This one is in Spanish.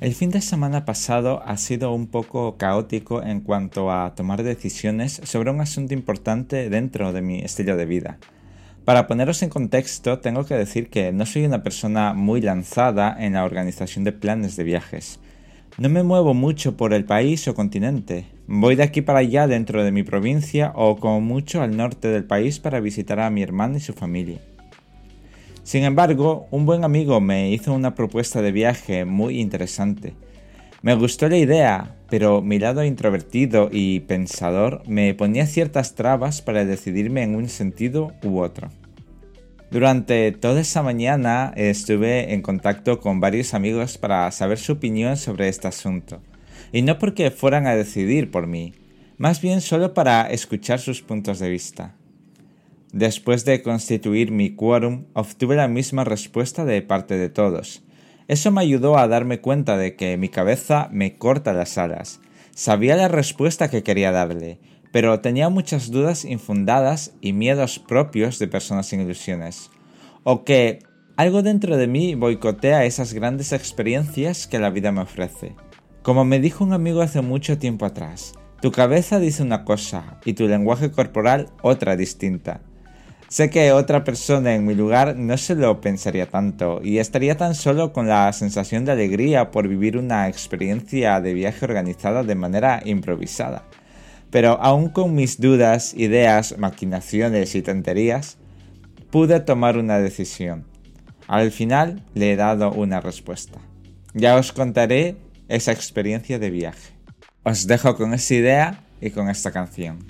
El fin de semana pasado ha sido un poco caótico en cuanto a tomar decisiones sobre un asunto importante dentro de mi estilo de vida. Para poneros en contexto, tengo que decir que no soy una persona muy lanzada en la organización de planes de viajes. No me muevo mucho por el país o continente. Voy de aquí para allá dentro de mi provincia o como mucho al norte del país para visitar a mi hermano y su familia. Sin embargo, un buen amigo me hizo una propuesta de viaje muy interesante. Me gustó la idea, pero mi lado introvertido y pensador me ponía ciertas trabas para decidirme en un sentido u otro. Durante toda esa mañana estuve en contacto con varios amigos para saber su opinión sobre este asunto, y no porque fueran a decidir por mí, más bien solo para escuchar sus puntos de vista. Después de constituir mi quórum, obtuve la misma respuesta de parte de todos. Eso me ayudó a darme cuenta de que mi cabeza me corta las alas. Sabía la respuesta que quería darle, pero tenía muchas dudas infundadas y miedos propios de personas sin ilusiones. O que algo dentro de mí boicotea esas grandes experiencias que la vida me ofrece. Como me dijo un amigo hace mucho tiempo atrás, tu cabeza dice una cosa y tu lenguaje corporal otra distinta. Sé que otra persona en mi lugar no se lo pensaría tanto y estaría tan solo con la sensación de alegría por vivir una experiencia de viaje organizada de manera improvisada. Pero aún con mis dudas, ideas, maquinaciones y tonterías, pude tomar una decisión. Al final le he dado una respuesta. Ya os contaré esa experiencia de viaje. Os dejo con esa idea y con esta canción.